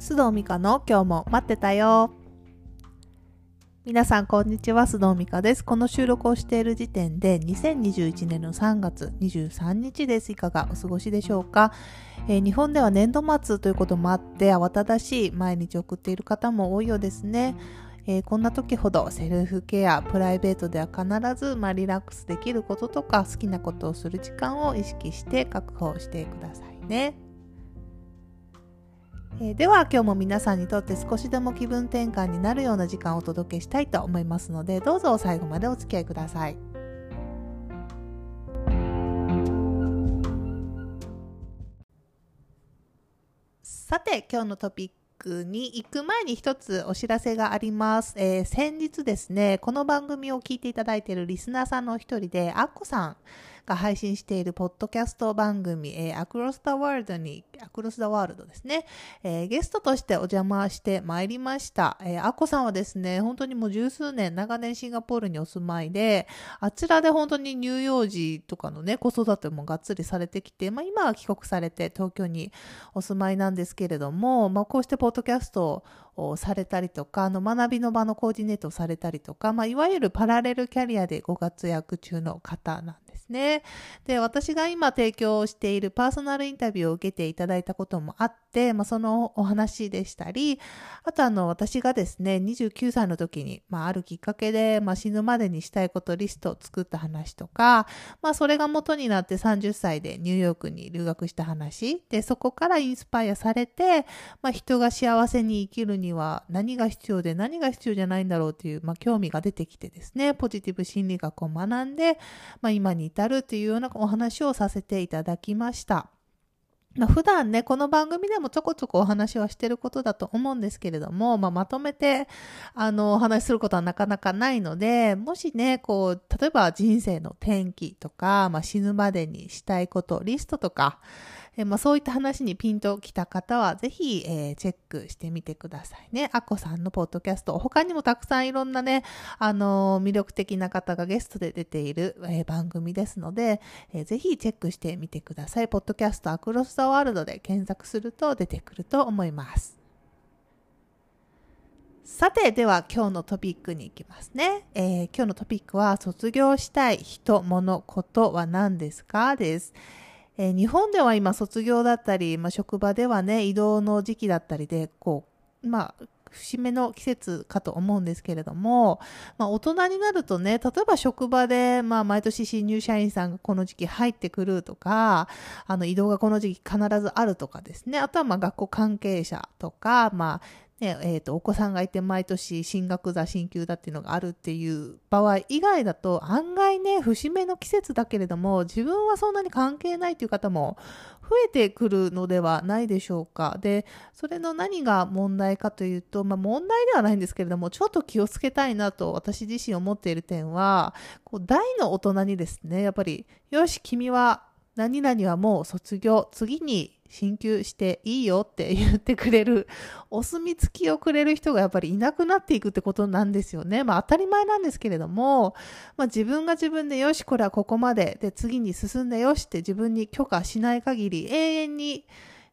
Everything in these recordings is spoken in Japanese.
須藤美香の今日も待ってたよ。皆さん、こんにちは。須藤美香です。この収録をしている時点で、2021年の3月23日です。いかがお過ごしでしょうか、えー、日本では年度末ということもあって、慌ただしい毎日送っている方も多いようですね。えー、こんな時ほどセルフケア、プライベートでは必ず、まあ、リラックスできることとか好きなことをする時間を意識して確保してくださいね。えー、では今日も皆さんにとって少しでも気分転換になるような時間をお届けしたいと思いますのでどうぞ最後までお付き合いください。さて今日のトピックに行く前に一つお知らせがあります。えー、先日ですね、この番組を聞いていただいているリスナーさんの一人で、アッコさんが配信しているポッドキャスト番組、えー、アクロス・ザ・ワールドに、アクロス・ザ・ワールドですね、えー、ゲストとしてお邪魔してまいりました。えー、アッコさんはですね、本当にもう十数年、長年シンガポールにお住まいで、あちらで本当に乳幼児とかのね、子育てもがっつりされてきて、まあ今は帰国されて東京にお住まいなんですけれども、まあこうしてポッドキャストをされたりとか、あの学びの場のコーディネートをされたりとか、まあいわゆるパラレルキャリアでご活躍中の方なんですですね。で、私が今提供しているパーソナルインタビューを受けていただいたこともあって、まあ、そのお話でしたり、あとあの、私がですね、29歳の時に、まあ、あるきっかけで、まあ、死ぬまでにしたいことリストを作った話とか、まあ、それが元になって30歳でニューヨークに留学した話、で、そこからインスパイアされて、まあ、人が幸せに生きるには何が必要で何が必要じゃないんだろうという、まあ、興味が出てきてですね、ポジティブ心理学を学んで、まあ、今に至るというようなお話をさせていただきました。まあ、普段ね、この番組でもちょこちょこお話はしてることだと思うんですけれども、まあ、まとめて、あの、お話しすることはなかなかないので、もしね、こう、例えば人生の転機とか、まあ、死ぬまでにしたいこと、リストとか、えまあ、そういった話にピンときた方は、ぜひ、えー、チェックしてみてくださいね。アッコさんのポッドキャスト、他にもたくさんいろんなね、あのー、魅力的な方がゲストで出ている、え、番組ですので、えー、ぜひチェックしてみてください。ポッドキャストアクロス・ザ・ワールドで検索すると出てくると思います。さて、では今日のトピックに行きますね。えー、今日のトピックは、卒業したい人、物、ことは何ですか？です。えー、日本では今卒業だったり、まあ、職場ではね、移動の時期だったりで、こう、まあ、節目の季節かと思うんですけれども、まあ、大人になるとね、例えば職場で、まあ、毎年新入社員さんがこの時期入ってくるとか、あの、移動がこの時期必ずあるとかですね。あとは、まあ、学校関係者とか、まあ、ね、え、ー、と、お子さんがいて毎年進学座、進級だっていうのがあるっていう場合以外だと、案外ね、節目の季節だけれども、自分はそんなに関係ないという方も増えてくるのではないでしょうか。で、それの何が問題かというと、まあ問題ではないんですけれども、ちょっと気をつけたいなと私自身思っている点は、こう大の大人にですね、やっぱり、よし、君は何々はもう卒業、次に進級していいよって言ってくれる、お墨付きをくれる人がやっぱりいなくなっていくってことなんですよね。まあ当たり前なんですけれども、まあ自分が自分でよし、これはここまで、で次に進んでよしって自分に許可しない限り永遠に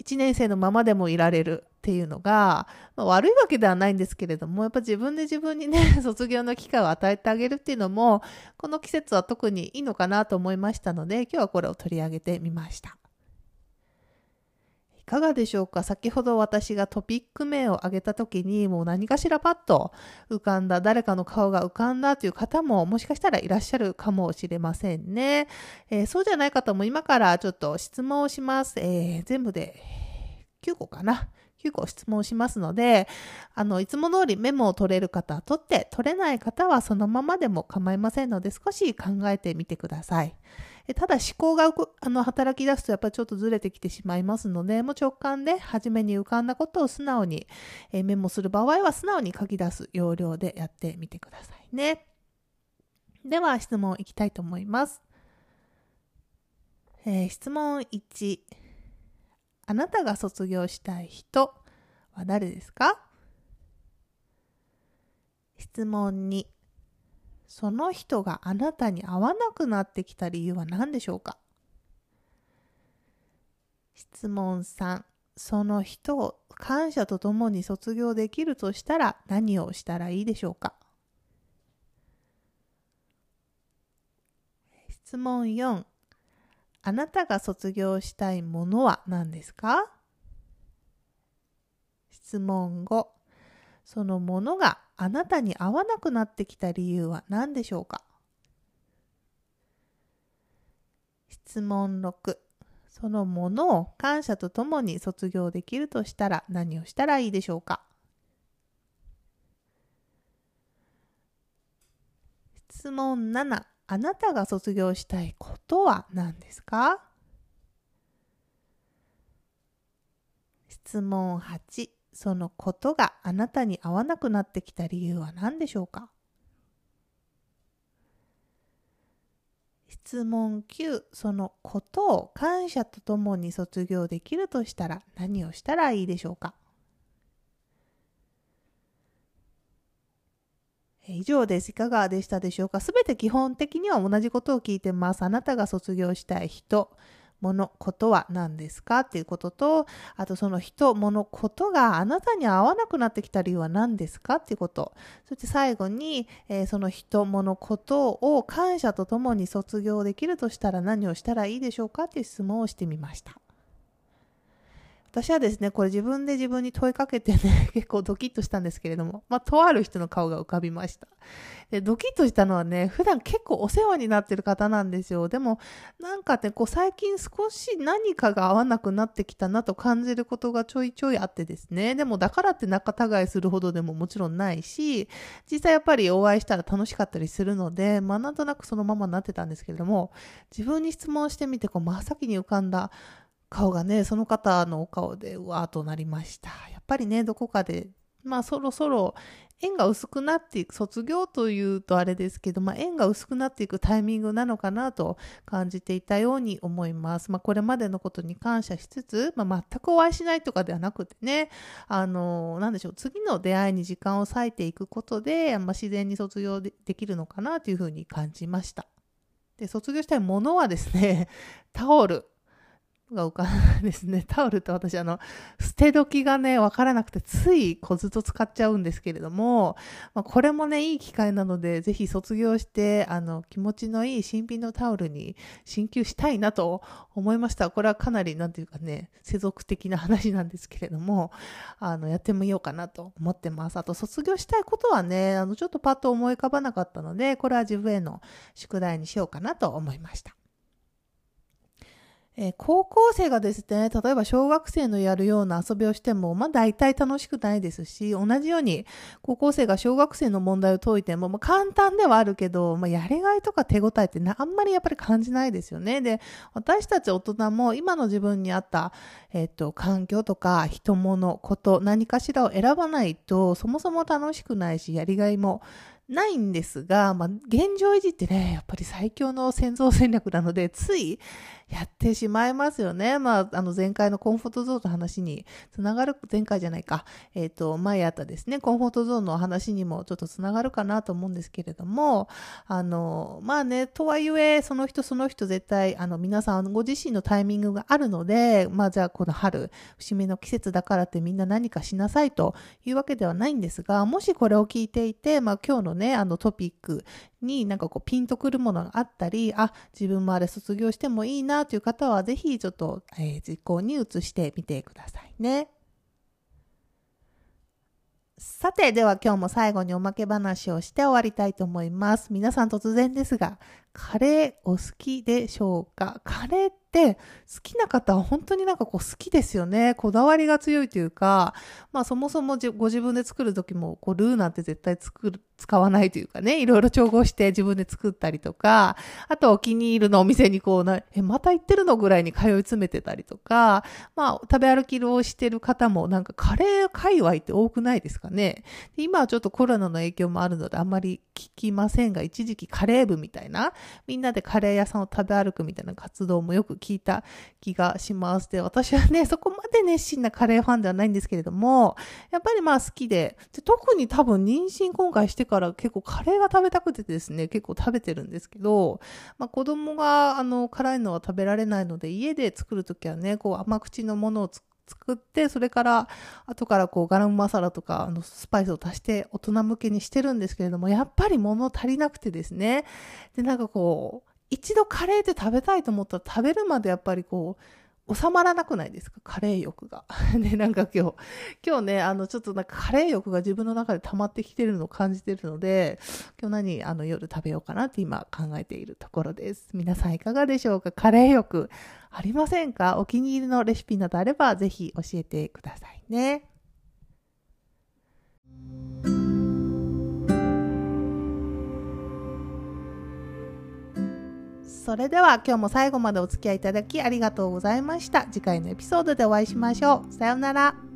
1年生のままでもいられるっていうのが、まあ、悪いわけではないんですけれども、やっぱ自分で自分にね、卒業の機会を与えてあげるっていうのも、この季節は特にいいのかなと思いましたので、今日はこれを取り上げてみました。かがでしょうか？先ほど私がトピック名を挙げた時にもう何かしらパッと浮かんだ、誰かの顔が浮かんだという方ももしかしたらいらっしゃるかもしれませんね。えー、そうじゃない方も今からちょっと質問をします。えー、全部で9個かな？9個質問しますので、あの、いつも通りメモを取れる方は取って、取れない方はそのままでも構いませんので、少し考えてみてください。ただ思考があの働き出すとやっぱりちょっとずれてきてしまいますので、もう直感で初めに浮かんだことを素直に、えメモする場合は素直に書き出す要領でやってみてくださいね。では質問いきたいと思います。えー、質問1。あなたが卒業したい人は誰ですか？質問2。その人があなたに会わなくなってきた理由は何でしょうか？質問3その人を感謝とともに卒業できるとしたら何をしたらいいでしょうか？質問4あなたが卒業したいものは何ですか？質問5そのものがあなたに合わなくなってきた理由は何でしょうか？質問6そのものを感謝とともに卒業できるとしたら何をしたらいいでしょうか？質問7あなたが卒業したいことは何ですか？質問8そのことがあなたに合わなくなってきた理由は何でしょうか？質問9そのことを感謝とともに卒業できるとしたら何をしたらいいでしょうか？以上です。いかがでしたでしょうか？すべて基本的には同じことを聞いてます。あなたが卒業したい人、物、ことは何ですかっていうことと、あとその人、物、事があなたに合わなくなってきた理由は何ですかっていうこと。そして最後に、えー、その人、物、事を感謝とともに卒業できるとしたら何をしたらいいでしょうかっていう質問をしてみました。私はですね、これ自分で自分に問いかけてね、結構ドキッとしたんですけれども、まあ、とある人の顔が浮かびました。で、ドキッとしたのはね、普段結構お世話になってる方なんですよ。でも、なんかね、こう最近少し何かが合わなくなってきたなと感じることがちょいちょいあってですね。でも、だからって仲違いするほどでももちろんないし、実際やっぱりお会いしたら楽しかったりするので、まあ、なんとなくそのままになってたんですけれども、自分に質問してみて、こう、真っ先に浮かんだ、顔がね、その方のお顔でうわーとなりました。やっぱりね、どこかで、まあそろそろ縁が薄くなっていく、卒業というとあれですけど、まあ縁が薄くなっていくタイミングなのかなと感じていたように思います。まあこれまでのことに感謝しつつ、まあ全くお会いしないとかではなくてね、あの、なんでしょう、次の出会いに時間を割いていくことで、まあ自然に卒業できるのかなというふうに感じました。で、卒業したいものはですね、タオル。が浮かんですね。タオルって私あの、捨て時がね、わからなくて、ついこずと使っちゃうんですけれども、まあ、これもね、いい機会なので、ぜひ卒業して、あの、気持ちのいい新品のタオルに進級したいなと思いました。これはかなり、なんていうかね、世俗的な話なんですけれども、あの、やってみようかなと思ってます。あと、卒業したいことはね、あの、ちょっとパッと思い浮かばなかったので、これは自分への宿題にしようかなと思いました。えー、高校生がですね、例えば小学生のやるような遊びをしても、まあ大体楽しくないですし、同じように高校生が小学生の問題を解いても、まあ簡単ではあるけど、まあやりがいとか手応えってあんまりやっぱり感じないですよね。で、私たち大人も今の自分に合った、えっ、と、環境とか人物、こと、何かしらを選ばないと、そもそも楽しくないし、やりがいもないんですが、まあ、現状維持ってね、やっぱり最強の戦争戦略なので、ついやってしまいますよね。まあ、あの前回のコンフォートゾーンの話につながる、前回じゃないか、えっ、ー、と、前あったですね、コンフォートゾーンの話にもちょっとつながるかなと思うんですけれども、あの、まあね、とはいえ、その人その人絶対、あの、皆さんご自身のタイミングがあるので、まあじゃあこの春、節目の季節だからってみんな何かしなさいというわけではないんですが、もしこれを聞いていて、まあ今日のね、あのトピックになんかこうピンとくるものがあったり、あ、自分もあれ卒業してもいいなという方はぜひちょっと、えー、実行に移してみてくださいね。さて、では今日も最後におまけ話をして終わりたいと思います。皆さん突然ですが、カレーお好きでしょうか？カレーって好きな方は本当になんかこう好きですよね。こだわりが強いというか、まあそもそもご自分で作る時もこうルーなんて絶対作る、使わないというかね、いろいろ調合して自分で作ったりとか、あとお気に入りのお店にこうな、え、また行ってるのぐらいに通い詰めてたりとか、まあ食べ歩きをしてる方もなんかカレー界隈って多くないですかね。今はちょっとコロナの影響もあるのであんまり聞きませんが、一時期カレー部みたいな、みんなでカレー屋さんを食べ歩くみたいな活動もよく聞いた気がします。で、私はね、そこまで熱心なカレーファンではないんですけれども、やっぱりまあ好きで、で特に多分妊娠今回してから結構カレーが食べたくてですね、結構食べてるんですけど、まあ子供があの辛いのは食べられないので、家で作るときはね、こう甘口のものを作って、それから後からこうガラムマサラとかあのスパイスを足して大人向けにしてるんですけれども、やっぱり物足りなくてですね。で、なんかこう、一度カレーって食べたいと思ったら食べるまでやっぱりこう、収まらなくないですか？カレー欲が。ね、なんか今日、今日ね、あの、ちょっとなんかカレー欲が自分の中で溜まってきてるのを感じてるので、今日何、あの、夜食べようかなって今考えているところです。皆さんいかがでしょうか？カレー欲ありませんか？お気に入りのレシピなどあれば、ぜひ教えてくださいね。それでは今日も最後までお付き合いいただきありがとうございました。次回のエピソードでお会いしましょう。さようなら。